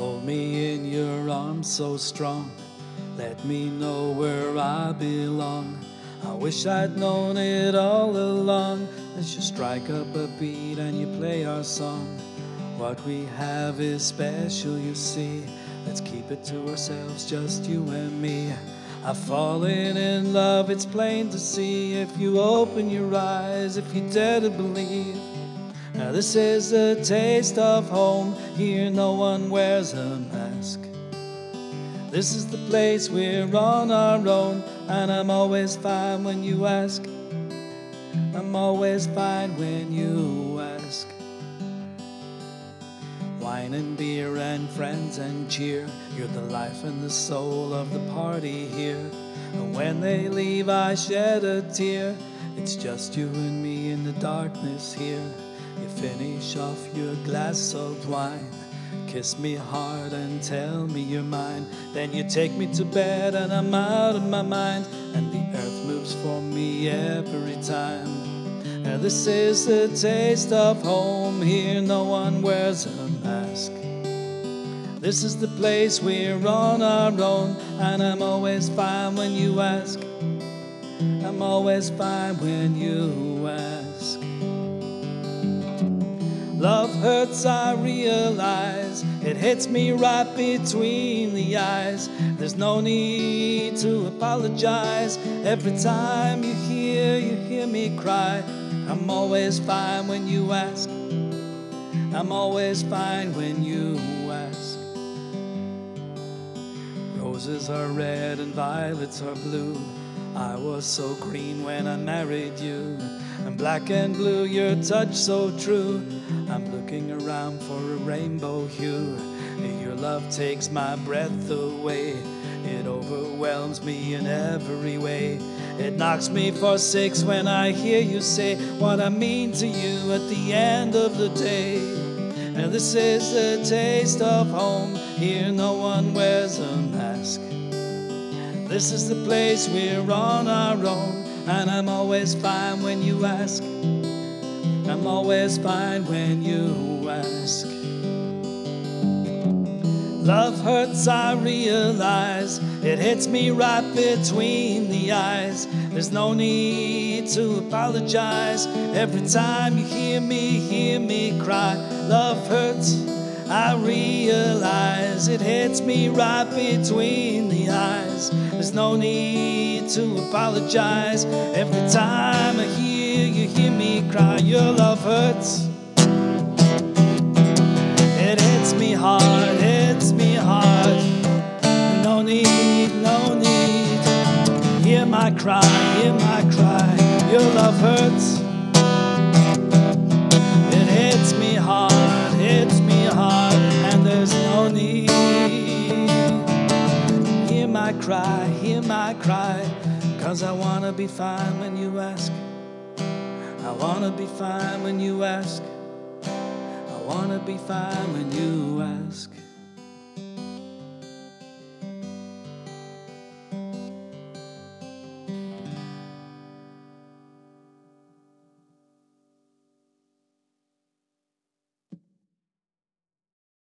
Hold me in your arms so strong. Let me know where I belong. I wish I'd known it all along. As you strike up a beat and you play our song. What we have is special, you see. Let's keep it to ourselves, just you and me. I've fallen in love, it's plain to see. If you open your eyes, if you dare to believe. Now, this is the taste of home. Here, no one wears a mask. This is the place we're on our own, and I'm always fine when you ask. I'm always fine when you ask. Wine and beer and friends and cheer. You're the life and the soul of the party here. And when they leave, I shed a tear. It's just you and me in the darkness here. You finish off your glass of wine. Kiss me hard and tell me you're mine. Then you take me to bed and I'm out of my mind. And the earth moves for me every time. Now, this is the taste of home. Here, no one wears a mask. This is the place we're on our own. And I'm always fine when you ask. I'm always fine when you ask. Hurts, I realize. It hits me right between the eyes. There's no need to apologize. Every time you hear, you hear me cry. I'm always fine when you ask. I'm always fine when you ask. Roses are red and violets are blue. I was so green when I married you. And black and blue, your touch so true. I'm looking around for a rainbow hue. Your love takes my breath away. It overwhelms me in every way. It knocks me for six when I hear you say what I mean to you at the end of the day. And this is the taste of home. Here no one wears a mask. This is the place we're on our own, and I'm always fine when you ask. I'm always fine when you ask. Love hurts, I realize. It hits me right between the eyes. There's no need to apologize. Every time you hear me, hear me cry. Love hurts, I realize. It hits me right between the eyes. There's no need to apologize. Every time I hear you, hear me cry. Your love hurts. It hits me hard, hits me hard. No need, no need. Hear my cry, hear my cry. Your love hurts. It hits me hard, hits me hard, and there's no need. My cry, hear my cry. Cause I wanna be fine when you ask. I wanna be fine when you ask. I wanna be fine when you ask.